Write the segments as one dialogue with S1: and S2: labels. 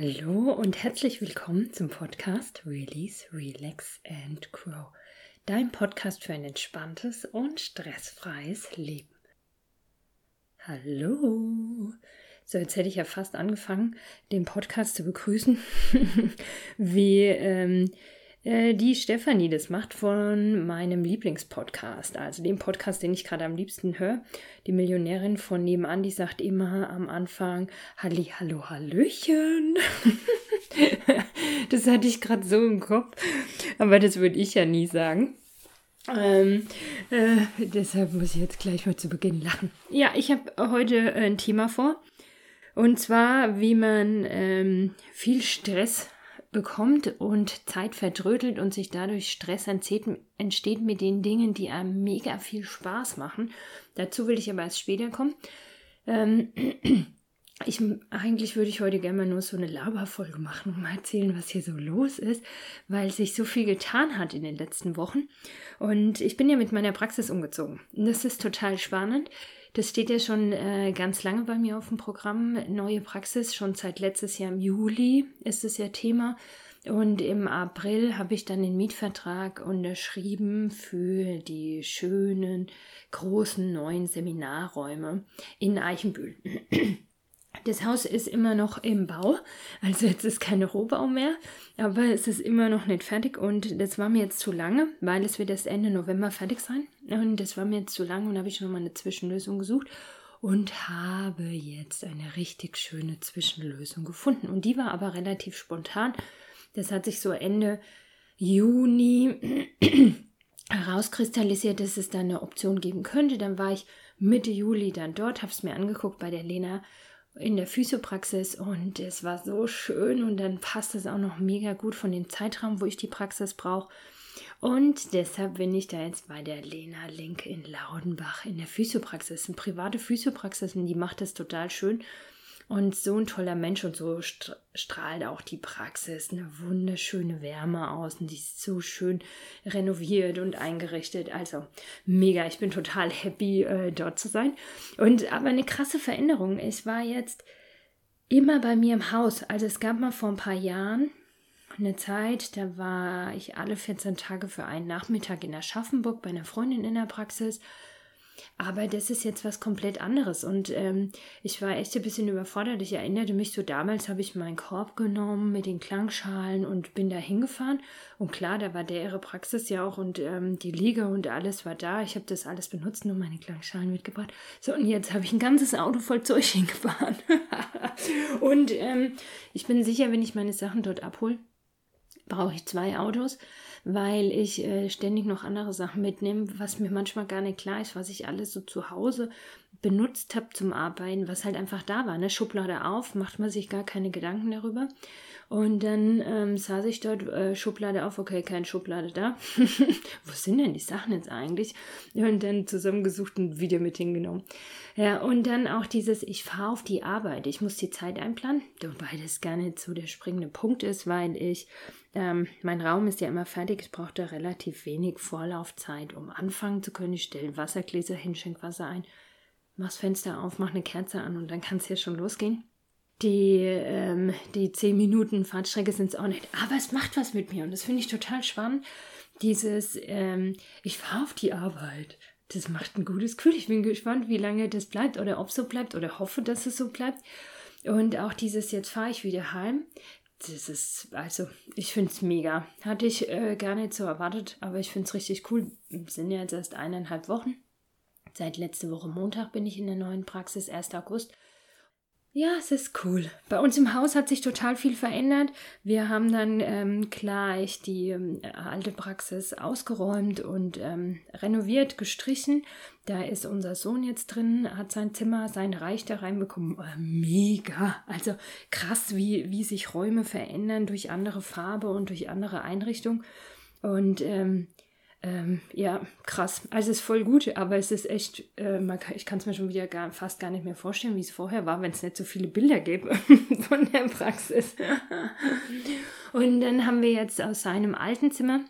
S1: Hallo und herzlich willkommen zum Podcast Release, Relax and Grow. Dein Podcast für ein entspanntes und stressfreies Leben. Hallo. So, jetzt hätte ich ja fast angefangen, den Podcast zu begrüßen, wie ähm, äh, die Stefanie das macht von meinem Lieblingspodcast, also dem Podcast, den ich gerade am liebsten höre. Die Millionärin von nebenan, die sagt immer am Anfang Halli, hallo, hallöchen. das hatte ich gerade so im Kopf, aber das würde ich ja nie sagen. Ähm, äh, deshalb muss ich jetzt gleich mal zu Beginn lachen. Ja, ich habe heute ein Thema vor. Und zwar, wie man ähm, viel Stress bekommt und Zeit verdrödelt und sich dadurch Stress entsteht mit den Dingen, die einem mega viel Spaß machen. Dazu will ich aber erst später kommen. Ähm, ich, eigentlich würde ich heute gerne mal nur so eine Laberfolge machen und mal erzählen, was hier so los ist, weil sich so viel getan hat in den letzten Wochen. Und ich bin ja mit meiner Praxis umgezogen. Das ist total spannend. Das steht ja schon äh, ganz lange bei mir auf dem Programm. Neue Praxis, schon seit letztes Jahr im Juli ist es ja Thema. Und im April habe ich dann den Mietvertrag unterschrieben für die schönen, großen neuen Seminarräume in Eichenbühl. Das Haus ist immer noch im Bau, also jetzt ist kein Rohbau mehr, aber es ist immer noch nicht fertig und das war mir jetzt zu lange, weil es wird erst Ende November fertig sein und das war mir jetzt zu lange und habe ich nochmal eine Zwischenlösung gesucht und habe jetzt eine richtig schöne Zwischenlösung gefunden und die war aber relativ spontan. Das hat sich so Ende Juni herauskristallisiert, dass es da eine Option geben könnte. Dann war ich Mitte Juli dann dort, habe es mir angeguckt bei der Lena in der Physiopraxis und es war so schön und dann passt es auch noch mega gut von dem Zeitraum, wo ich die Praxis brauche. Und deshalb bin ich da jetzt bei der Lena Link in Laudenbach in der Physiopraxis. Eine private Physiopraxis und die macht das total schön. Und so ein toller Mensch und so strahlt auch die Praxis eine wunderschöne Wärme aus und die ist so schön renoviert und eingerichtet. Also mega, ich bin total happy, äh, dort zu sein. Und aber eine krasse Veränderung. Ich war jetzt immer bei mir im Haus. Also es gab mal vor ein paar Jahren eine Zeit, da war ich alle 14 Tage für einen Nachmittag in Aschaffenburg bei einer Freundin in der Praxis aber das ist jetzt was komplett anderes. Und ähm, ich war echt ein bisschen überfordert. Ich erinnerte mich so, damals habe ich meinen Korb genommen mit den Klangschalen und bin da hingefahren. Und klar, da war der ihre Praxis ja auch und ähm, die Liege und alles war da. Ich habe das alles benutzt und meine Klangschalen mitgebracht. So, und jetzt habe ich ein ganzes Auto voll Zeug hingefahren. und ähm, ich bin sicher, wenn ich meine Sachen dort abhole, brauche ich zwei Autos weil ich äh, ständig noch andere Sachen mitnehme, was mir manchmal gar nicht klar ist, was ich alles so zu Hause benutzt habe zum Arbeiten, was halt einfach da war. Ne? Schublade auf, macht man sich gar keine Gedanken darüber. Und dann ähm, saß ich dort, äh, Schublade auf, okay, keine Schublade da. Wo sind denn die Sachen jetzt eigentlich? Und dann zusammengesucht und wieder mit hingenommen. Ja, und dann auch dieses, ich fahre auf die Arbeit, ich muss die Zeit einplanen, wobei das gar nicht so der springende Punkt ist, weil ich, ähm, mein Raum ist ja immer fertig, ich brauche da relativ wenig Vorlaufzeit, um anfangen zu können. Ich stelle Wassergläser hin, schenke Wasser ein, mach's Fenster auf, mach eine Kerze an und dann kann es ja schon losgehen. Die, ähm, die zehn Minuten Fahrtstrecke sind es auch nicht. Aber es macht was mit mir und das finde ich total spannend. Dieses, ähm, ich fahre auf die Arbeit. Das macht ein gutes Gefühl. Ich bin gespannt, wie lange das bleibt oder ob es so bleibt oder hoffe, dass es so bleibt. Und auch dieses, jetzt fahre ich wieder heim. Das ist, also, ich finde es mega. Hatte ich äh, gar nicht so erwartet, aber ich finde es richtig cool. Es sind ja jetzt erst eineinhalb Wochen. Seit letzte Woche Montag bin ich in der neuen Praxis, 1. August. Ja, es ist cool. Bei uns im Haus hat sich total viel verändert. Wir haben dann ähm, gleich die ähm, alte Praxis ausgeräumt und ähm, renoviert, gestrichen. Da ist unser Sohn jetzt drin, hat sein Zimmer, sein Reich da reinbekommen. Oh, mega. Also krass, wie, wie sich Räume verändern durch andere Farbe und durch andere Einrichtung. Und ähm, ähm, ja, krass. Also es ist voll gut, aber es ist echt, äh, kann, ich kann es mir schon wieder gar, fast gar nicht mehr vorstellen, wie es vorher war, wenn es nicht so viele Bilder gäbe von der Praxis. Und dann haben wir jetzt aus seinem alten Zimmer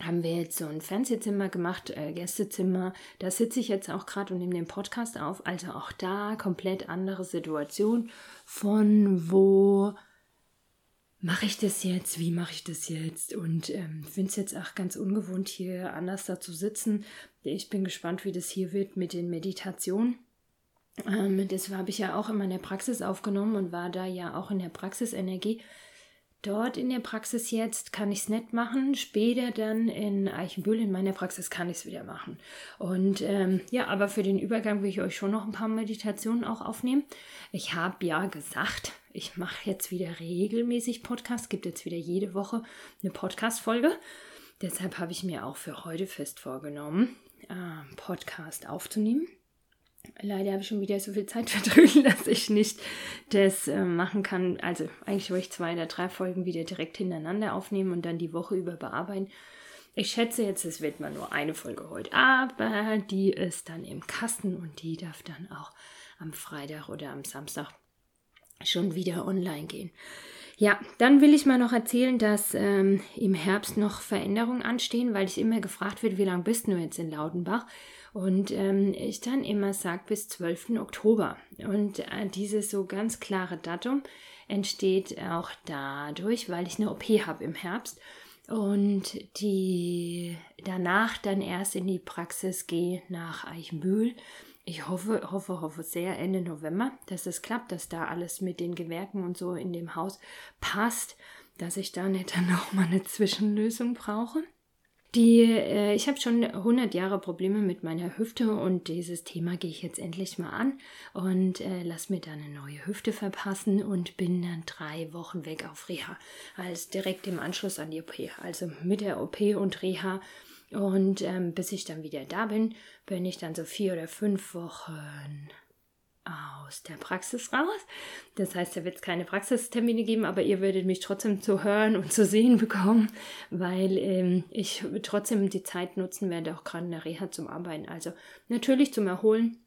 S1: haben wir jetzt so ein Fernsehzimmer gemacht, äh, Gästezimmer. Da sitze ich jetzt auch gerade und nehme den Podcast auf. Also auch da komplett andere Situation von wo mache ich das jetzt? Wie mache ich das jetzt? Und ähm, finde es jetzt auch ganz ungewohnt, hier anders da zu sitzen. Ich bin gespannt, wie das hier wird mit den Meditationen. Ähm, das habe ich ja auch in meiner Praxis aufgenommen und war da ja auch in der Praxisenergie. Dort in der Praxis jetzt kann ich es nicht machen. Später dann in Eichenbühl in meiner Praxis kann ich es wieder machen. Und ähm, ja, aber für den Übergang will ich euch schon noch ein paar Meditationen auch aufnehmen. Ich habe ja gesagt, ich mache jetzt wieder regelmäßig Podcasts. Gibt jetzt wieder jede Woche eine Podcast-Folge. Deshalb habe ich mir auch für heute fest vorgenommen, äh, Podcast aufzunehmen. Leider habe ich schon wieder so viel Zeit verdrückt, dass ich nicht das äh, machen kann. Also eigentlich wollte ich zwei oder drei Folgen wieder direkt hintereinander aufnehmen und dann die Woche über bearbeiten. Ich schätze jetzt, es wird mal nur eine Folge heute, aber die ist dann im Kasten und die darf dann auch am Freitag oder am Samstag schon wieder online gehen. Ja, dann will ich mal noch erzählen, dass ähm, im Herbst noch Veränderungen anstehen, weil ich immer gefragt wird, wie lange bist du jetzt in Lautenbach? Und ähm, ich dann immer sage bis 12. Oktober. Und äh, dieses so ganz klare Datum entsteht auch dadurch, weil ich eine OP habe im Herbst und die danach dann erst in die Praxis gehe nach Eichenbühl. Ich hoffe, hoffe, hoffe sehr Ende November, dass es klappt, dass da alles mit den Gewerken und so in dem Haus passt, dass ich da nicht dann noch mal eine Zwischenlösung brauche. Die, äh, ich habe schon 100 Jahre Probleme mit meiner Hüfte und dieses Thema gehe ich jetzt endlich mal an und äh, lass mir dann eine neue Hüfte verpassen und bin dann drei Wochen weg auf Reha, als direkt im Anschluss an die OP, also mit der OP und Reha. Und ähm, bis ich dann wieder da bin, bin ich dann so vier oder fünf Wochen aus der Praxis raus. Das heißt, da wird es keine Praxistermine geben, aber ihr werdet mich trotzdem zu hören und zu sehen bekommen, weil ähm, ich trotzdem die Zeit nutzen werde, auch gerade in der Reha zum Arbeiten. Also natürlich zum Erholen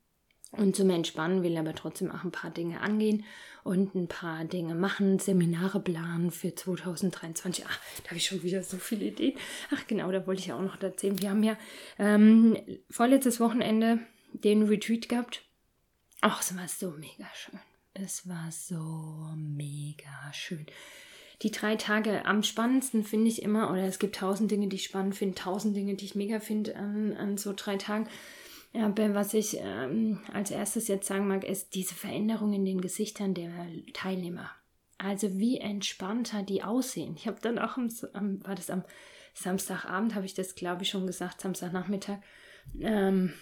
S1: und zum Entspannen, will aber trotzdem auch ein paar Dinge angehen und ein paar Dinge machen, Seminare planen für 2023. Ach, da habe ich schon wieder so viele Ideen. Ach genau, da wollte ich auch noch erzählen. Wir haben ja ähm, vorletztes Wochenende den Retreat gehabt Ach, es war so mega schön. Es war so mega schön. Die drei Tage am spannendsten finde ich immer, oder es gibt tausend Dinge, die ich spannend finde, tausend Dinge, die ich mega finde an, an so drei Tagen. Aber was ich ähm, als erstes jetzt sagen mag, ist diese Veränderung in den Gesichtern der Teilnehmer. Also wie entspannter die aussehen. Ich habe dann auch am, am, war das am Samstagabend, habe ich das glaube ich schon gesagt, Samstagnachmittag, ähm,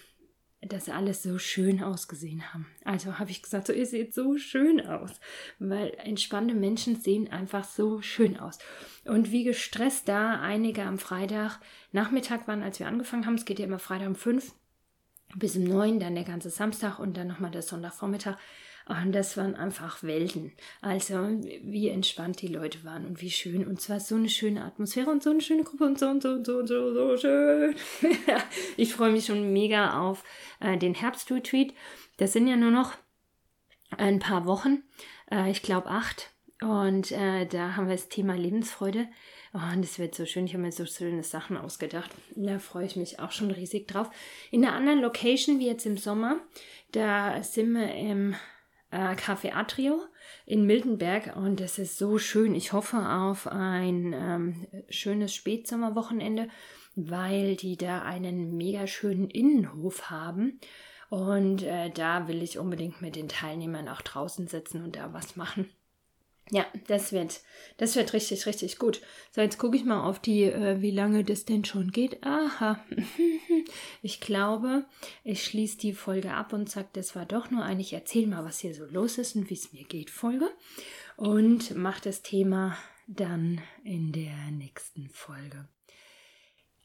S1: dass alles so schön ausgesehen haben. Also habe ich gesagt, so ihr seht so schön aus, weil entspannte Menschen sehen einfach so schön aus. Und wie gestresst da einige am Freitag Nachmittag waren, als wir angefangen haben, es geht ja immer Freitag um fünf bis um neun, dann der ganze Samstag und dann nochmal der Sonntagvormittag. Und das waren einfach Welten. Also, wie entspannt die Leute waren und wie schön. Und zwar so eine schöne Atmosphäre und so eine schöne Gruppe und so und so und so und so, so schön. ich freue mich schon mega auf äh, den Herbstretreat. Das sind ja nur noch ein paar Wochen. Äh, ich glaube acht. Und äh, da haben wir das Thema Lebensfreude. Oh, und es wird so schön. Ich habe mir so schöne Sachen ausgedacht. Da freue ich mich auch schon riesig drauf. In einer anderen Location, wie jetzt im Sommer, da sind wir im äh, Café Atrio in Miltenberg und es ist so schön. Ich hoffe auf ein ähm, schönes Spätsommerwochenende, weil die da einen mega schönen Innenhof haben. Und äh, da will ich unbedingt mit den Teilnehmern auch draußen sitzen und da was machen. Ja, das wird, das wird richtig, richtig gut. So, jetzt gucke ich mal auf die, äh, wie lange das denn schon geht. Aha. Ich glaube, ich schließe die Folge ab und sage, das war doch nur ein, ich erzähle mal, was hier so los ist und wie es mir geht, Folge. Und mache das Thema dann in der nächsten Folge.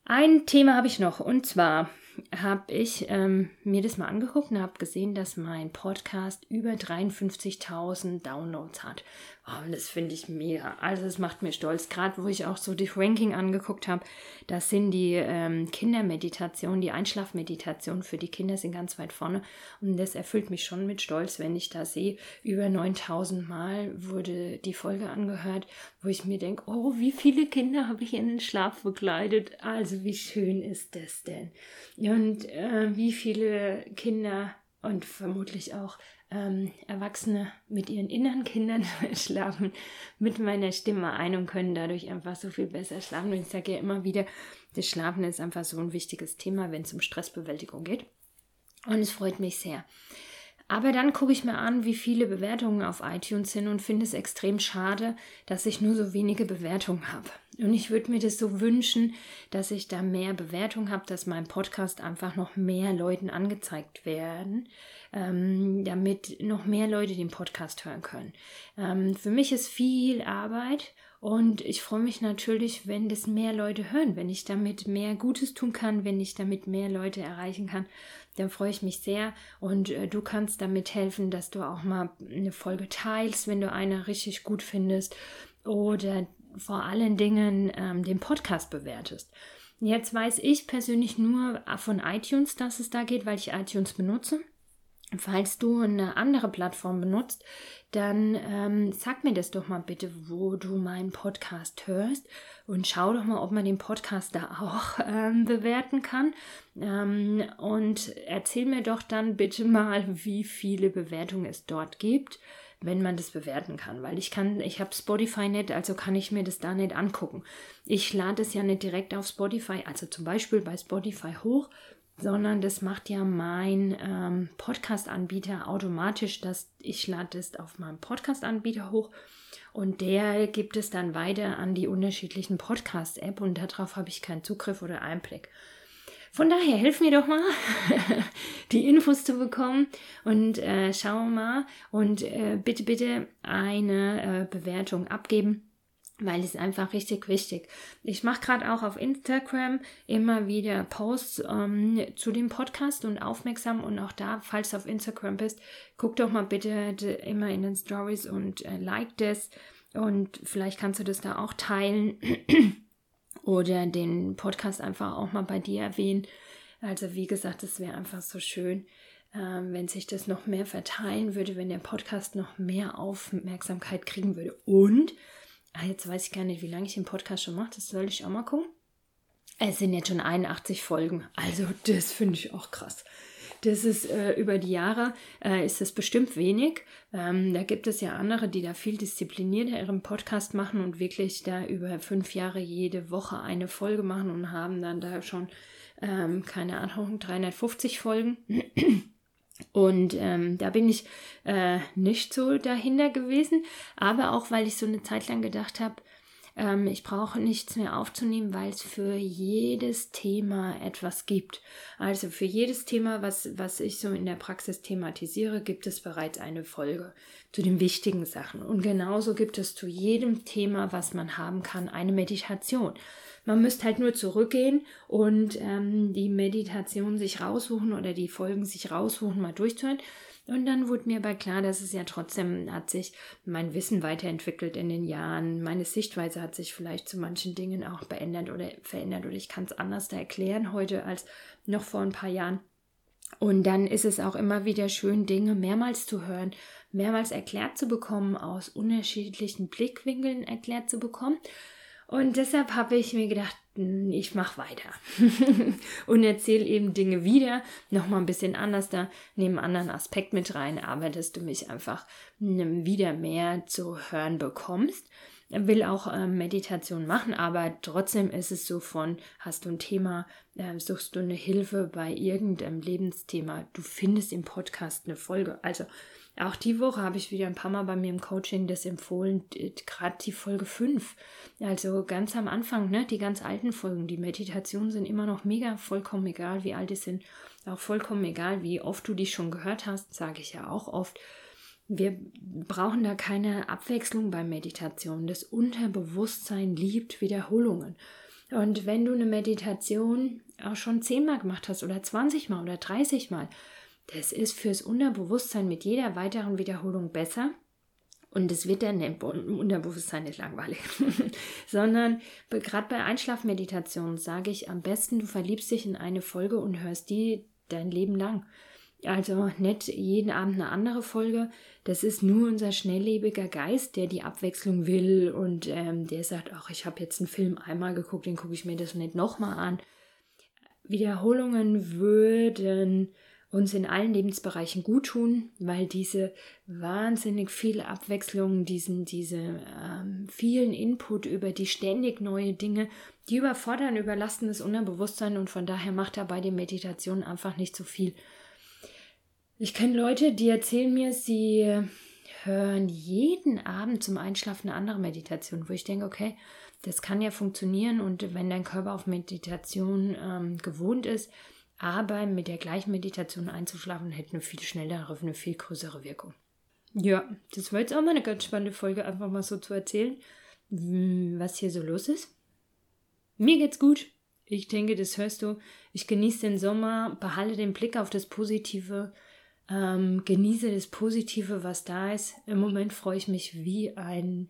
S1: Ein Thema habe ich noch und zwar habe ich ähm, mir das mal angeguckt und habe gesehen, dass mein Podcast über 53.000 Downloads hat. Oh, und das finde ich mega. Also es macht mir stolz. Gerade wo ich auch so die Ranking angeguckt habe, das sind die ähm, Kindermeditationen, die Einschlafmeditationen für die Kinder sind ganz weit vorne. Und das erfüllt mich schon mit Stolz, wenn ich da sehe, über 9000 Mal wurde die Folge angehört, wo ich mir denke, oh, wie viele Kinder habe ich in den Schlaf begleitet. Also wie schön ist das denn? Und äh, wie viele Kinder und vermutlich auch ähm, Erwachsene mit ihren inneren Kindern schlafen mit meiner Stimme ein und können dadurch einfach so viel besser schlafen. Und ich sage ja immer wieder, das Schlafen ist einfach so ein wichtiges Thema, wenn es um Stressbewältigung geht. Und es freut mich sehr. Aber dann gucke ich mir an, wie viele Bewertungen auf iTunes sind und finde es extrem schade, dass ich nur so wenige Bewertungen habe. Und ich würde mir das so wünschen, dass ich da mehr Bewertungen habe, dass mein Podcast einfach noch mehr Leuten angezeigt werden, ähm, damit noch mehr Leute den Podcast hören können. Ähm, für mich ist viel Arbeit und ich freue mich natürlich, wenn das mehr Leute hören, wenn ich damit mehr Gutes tun kann, wenn ich damit mehr Leute erreichen kann dann freue ich mich sehr und äh, du kannst damit helfen, dass du auch mal eine Folge teilst, wenn du eine richtig gut findest oder vor allen Dingen ähm, den Podcast bewertest. Jetzt weiß ich persönlich nur von iTunes, dass es da geht, weil ich iTunes benutze. Falls du eine andere Plattform benutzt, dann ähm, sag mir das doch mal bitte, wo du meinen Podcast hörst und schau doch mal, ob man den Podcast da auch ähm, bewerten kann. Ähm, und erzähl mir doch dann bitte mal, wie viele Bewertungen es dort gibt, wenn man das bewerten kann, weil ich kann, ich habe Spotify nicht, also kann ich mir das da nicht angucken. Ich lade es ja nicht direkt auf Spotify, also zum Beispiel bei Spotify hoch sondern das macht ja mein ähm, Podcast-Anbieter automatisch, dass ich lade es auf meinem Podcast-Anbieter hoch und der gibt es dann weiter an die unterschiedlichen Podcast-App und darauf habe ich keinen Zugriff oder Einblick. Von daher, hilf mir doch mal, die Infos zu bekommen und äh, schau mal und äh, bitte, bitte eine äh, Bewertung abgeben weil es einfach richtig wichtig. Ich mache gerade auch auf Instagram immer wieder Posts ähm, zu dem Podcast und aufmerksam und auch da, falls du auf Instagram bist, guck doch mal bitte immer in den Stories und äh, like das und vielleicht kannst du das da auch teilen oder den Podcast einfach auch mal bei dir erwähnen. Also wie gesagt, es wäre einfach so schön, ähm, wenn sich das noch mehr verteilen würde, wenn der Podcast noch mehr Aufmerksamkeit kriegen würde und Ah, jetzt weiß ich gar nicht, wie lange ich den Podcast schon mache. Das soll ich auch mal gucken. Es sind jetzt schon 81 Folgen. Also, das finde ich auch krass. Das ist äh, über die Jahre äh, ist das bestimmt wenig. Ähm, da gibt es ja andere, die da viel disziplinierter ihren Podcast machen und wirklich da über fünf Jahre jede Woche eine Folge machen und haben dann da schon, ähm, keine Ahnung, 350 Folgen. Und ähm, da bin ich äh, nicht so dahinter gewesen, aber auch weil ich so eine Zeit lang gedacht habe, ähm, ich brauche nichts mehr aufzunehmen, weil es für jedes Thema etwas gibt. Also für jedes Thema, was, was ich so in der Praxis thematisiere, gibt es bereits eine Folge zu den wichtigen Sachen. Und genauso gibt es zu jedem Thema, was man haben kann, eine Meditation. Man müsste halt nur zurückgehen und ähm, die Meditation sich raussuchen oder die Folgen sich raussuchen, mal durchzuhören. Und dann wurde mir aber klar, dass es ja trotzdem hat sich mein Wissen weiterentwickelt in den Jahren. Meine Sichtweise hat sich vielleicht zu manchen Dingen auch beendet oder verändert oder ich kann es anders da erklären heute als noch vor ein paar Jahren. Und dann ist es auch immer wieder schön, Dinge mehrmals zu hören, mehrmals erklärt zu bekommen, aus unterschiedlichen Blickwinkeln erklärt zu bekommen. Und deshalb habe ich mir gedacht, hm, ich mache weiter und erzähle eben Dinge wieder, nochmal ein bisschen anders da, nehme einen anderen Aspekt mit rein, aber dass du mich einfach hm, wieder mehr zu hören bekommst. Will auch äh, Meditation machen, aber trotzdem ist es so von, hast du ein Thema, äh, suchst du eine Hilfe bei irgendeinem Lebensthema, du findest im Podcast eine Folge. Also auch die Woche habe ich wieder ein paar Mal bei mir im Coaching das empfohlen, gerade die Folge 5. Also ganz am Anfang, ne, die ganz alten Folgen. Die Meditationen sind immer noch mega, vollkommen egal, wie alt die sind. Auch vollkommen egal, wie oft du die schon gehört hast, sage ich ja auch oft. Wir brauchen da keine Abwechslung bei Meditation. Das Unterbewusstsein liebt Wiederholungen. Und wenn du eine Meditation auch schon zehnmal gemacht hast oder 20 Mal oder 30 Mal, das ist fürs Unterbewusstsein mit jeder weiteren Wiederholung besser. Und es wird dann im Unterbewusstsein nicht langweilig, sondern gerade bei Einschlafmeditationen sage ich am besten, du verliebst dich in eine Folge und hörst die dein Leben lang. Also nicht jeden Abend eine andere Folge. Das ist nur unser schnelllebiger Geist, der die Abwechslung will und ähm, der sagt, ach, ich habe jetzt einen Film einmal geguckt, den gucke ich mir das nicht nochmal an. Wiederholungen würden uns in allen Lebensbereichen gut tun, weil diese wahnsinnig viele Abwechslungen, diesen, diese ähm, vielen Input über die ständig neue Dinge, die überfordern, überlasten das Unterbewusstsein und von daher macht er bei den Meditationen einfach nicht so viel. Ich kenne Leute, die erzählen mir, sie hören jeden Abend zum Einschlafen eine andere Meditation, wo ich denke, okay, das kann ja funktionieren und wenn dein Körper auf Meditation ähm, gewohnt ist, aber mit der gleichen Meditation einzuschlafen, hätte eine viel schnellere, eine viel größere Wirkung. Ja, das war jetzt auch mal eine ganz spannende Folge, einfach mal so zu erzählen, was hier so los ist. Mir geht's gut. Ich denke, das hörst du. Ich genieße den Sommer, behalte den Blick auf das Positive, ähm, genieße das Positive, was da ist. Im Moment freue ich mich wie ein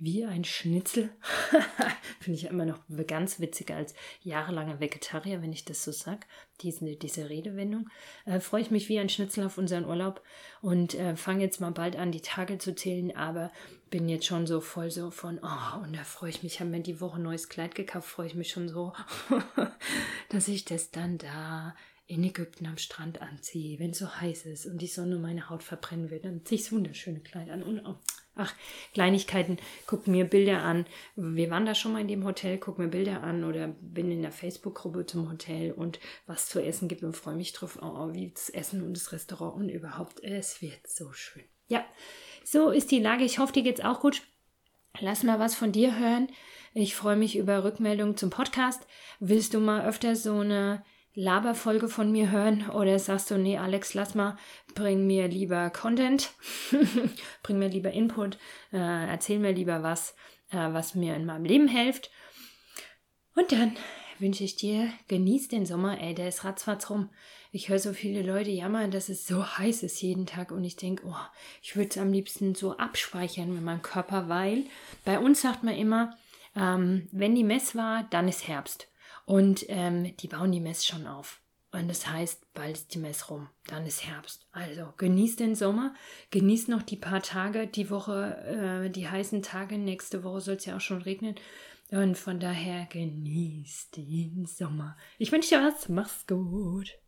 S1: wie ein Schnitzel. Finde ich immer noch ganz witziger als jahrelanger Vegetarier, wenn ich das so sage. Diese, diese Redewendung. Äh, freue ich mich wie ein Schnitzel auf unseren Urlaub und äh, fange jetzt mal bald an, die Tage zu zählen, aber bin jetzt schon so voll so von, oh, und da freue ich mich, habe mir die Woche ein neues Kleid gekauft, freue ich mich schon so, dass ich das dann da in Ägypten am Strand anziehe, wenn es so heiß ist und die Sonne meine Haut verbrennen will, dann ziehe ich das wunderschöne Kleid an und oh, ach, Kleinigkeiten, guck mir Bilder an. Wir waren da schon mal in dem Hotel, guck mir Bilder an oder bin in der Facebook-Gruppe zum Hotel und was zu essen gibt und freue mich drauf, oh, wie das Essen und das Restaurant und überhaupt, es wird so schön. Ja, so ist die Lage. Ich hoffe, dir geht's auch gut. Lass mal was von dir hören. Ich freue mich über Rückmeldungen zum Podcast. Willst du mal öfter so eine Laberfolge von mir hören oder sagst du, nee, Alex, lass mal, bring mir lieber Content, bring mir lieber Input, äh, erzähl mir lieber was, äh, was mir in meinem Leben hilft. Und dann wünsche ich dir, genieß den Sommer, ey, der ist ratzfatz rum. Ich höre so viele Leute jammern, dass es so heiß ist jeden Tag und ich denke, oh, ich würde es am liebsten so abspeichern mit meinem Körper, weil bei uns sagt man immer, ähm, wenn die Mess war, dann ist Herbst. Und ähm, die bauen die Mess schon auf. Und das heißt, bald ist die Mess rum, dann ist Herbst. Also genießt den Sommer, genießt noch die paar Tage, die Woche, äh, die heißen Tage. Nächste Woche soll es ja auch schon regnen. Und von daher genießt den Sommer. Ich wünsche dir was, mach's gut.